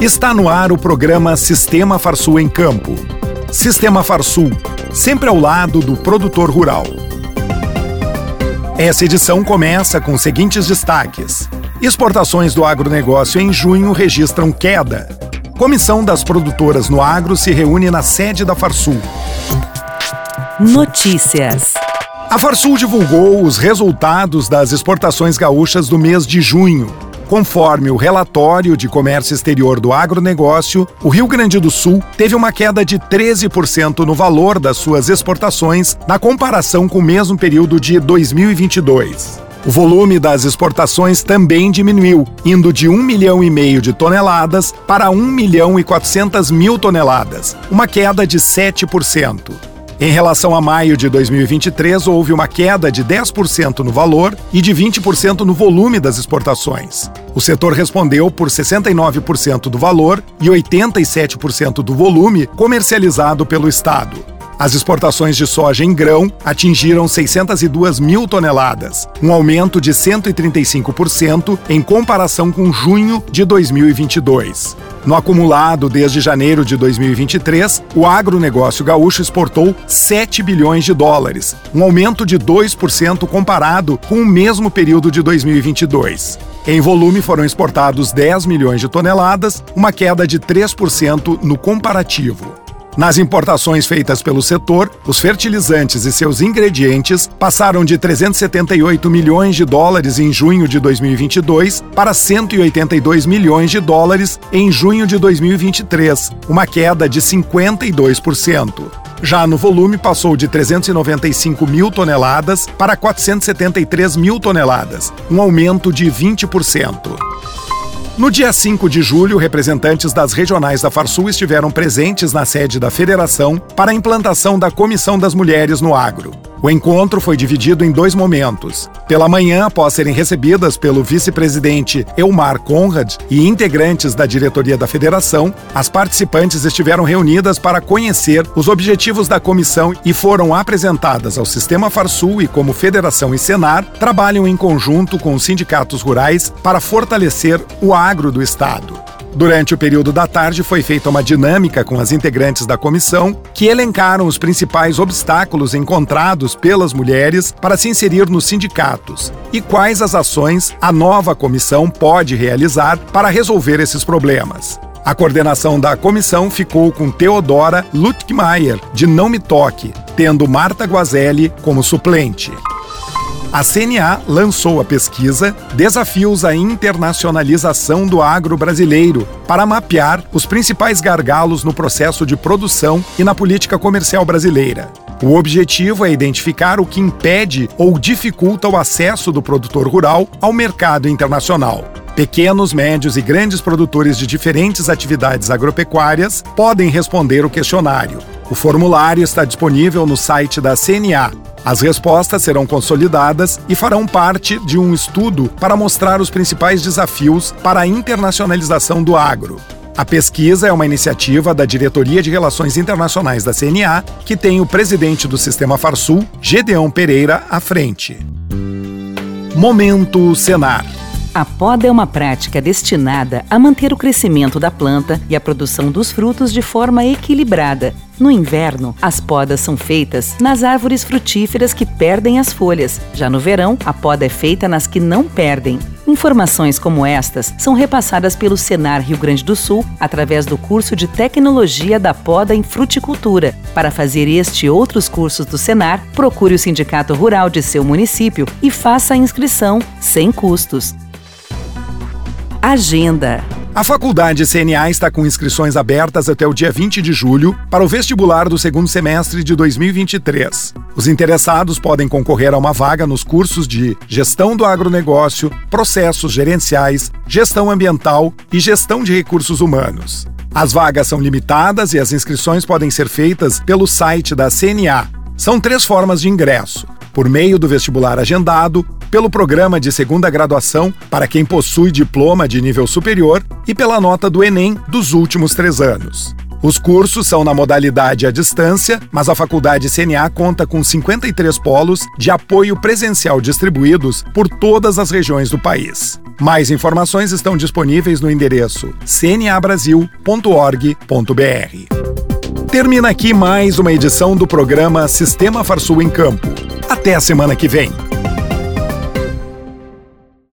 Está no ar o programa Sistema Farsul em Campo. Sistema Farsul, sempre ao lado do produtor rural. Essa edição começa com os seguintes destaques. Exportações do agronegócio em junho registram queda. Comissão das produtoras no agro se reúne na sede da Farsul. Notícias. A Farsul divulgou os resultados das exportações gaúchas do mês de junho. Conforme o relatório de comércio exterior do agronegócio, o Rio Grande do Sul teve uma queda de 13% no valor das suas exportações na comparação com o mesmo período de 2022. O volume das exportações também diminuiu, indo de 1 milhão e meio de toneladas para 1 milhão e 400 mil toneladas, uma queda de 7%. Em relação a maio de 2023, houve uma queda de 10% no valor e de 20% no volume das exportações. O setor respondeu por 69% do valor e 87% do volume comercializado pelo Estado. As exportações de soja em grão atingiram 602 mil toneladas, um aumento de 135% em comparação com junho de 2022. No acumulado desde janeiro de 2023, o agronegócio gaúcho exportou 7 bilhões de dólares, um aumento de 2% comparado com o mesmo período de 2022. Em volume foram exportados 10 milhões de toneladas, uma queda de 3% no comparativo. Nas importações feitas pelo setor, os fertilizantes e seus ingredientes passaram de 378 milhões de dólares em junho de 2022 para 182 milhões de dólares em junho de 2023, uma queda de 52%. Já no volume, passou de 395 mil toneladas para 473 mil toneladas, um aumento de 20%. No dia 5 de julho, representantes das regionais da Farsul estiveram presentes na sede da federação para a implantação da Comissão das Mulheres no Agro. O encontro foi dividido em dois momentos. Pela manhã, após serem recebidas pelo vice-presidente Elmar Conrad e integrantes da diretoria da federação, as participantes estiveram reunidas para conhecer os objetivos da comissão e foram apresentadas ao Sistema Farsul e como Federação e Senar trabalham em conjunto com os sindicatos rurais para fortalecer o agro do estado. Durante o período da tarde, foi feita uma dinâmica com as integrantes da comissão, que elencaram os principais obstáculos encontrados pelas mulheres para se inserir nos sindicatos e quais as ações a nova comissão pode realizar para resolver esses problemas. A coordenação da comissão ficou com Teodora Lutkemeyer, de Não Me Toque, tendo Marta Guazelli como suplente. A CNA lançou a pesquisa Desafios à Internacionalização do Agro Brasileiro para mapear os principais gargalos no processo de produção e na política comercial brasileira. O objetivo é identificar o que impede ou dificulta o acesso do produtor rural ao mercado internacional. Pequenos, médios e grandes produtores de diferentes atividades agropecuárias podem responder o questionário. O formulário está disponível no site da CNA as respostas serão consolidadas e farão parte de um estudo para mostrar os principais desafios para a internacionalização do agro. A pesquisa é uma iniciativa da Diretoria de Relações Internacionais da CNA, que tem o presidente do Sistema Farsul, Gedeão Pereira, à frente. Momento Senar. A poda é uma prática destinada a manter o crescimento da planta e a produção dos frutos de forma equilibrada. No inverno, as podas são feitas nas árvores frutíferas que perdem as folhas. Já no verão, a poda é feita nas que não perdem. Informações como estas são repassadas pelo Senar Rio Grande do Sul através do curso de Tecnologia da Poda em Fruticultura. Para fazer este e outros cursos do Senar, procure o Sindicato Rural de seu município e faça a inscrição sem custos. Agenda. A Faculdade CNA está com inscrições abertas até o dia 20 de julho para o vestibular do segundo semestre de 2023. Os interessados podem concorrer a uma vaga nos cursos de Gestão do Agronegócio, Processos Gerenciais, Gestão Ambiental e Gestão de Recursos Humanos. As vagas são limitadas e as inscrições podem ser feitas pelo site da CNA. São três formas de ingresso: por meio do vestibular agendado, pelo programa de segunda graduação para quem possui diploma de nível superior e pela nota do Enem dos últimos três anos. Os cursos são na modalidade à distância, mas a Faculdade CNA conta com 53 polos de apoio presencial distribuídos por todas as regiões do país. Mais informações estão disponíveis no endereço cnabrasil.org.br. Termina aqui mais uma edição do programa Sistema Farsul em Campo. Até a semana que vem.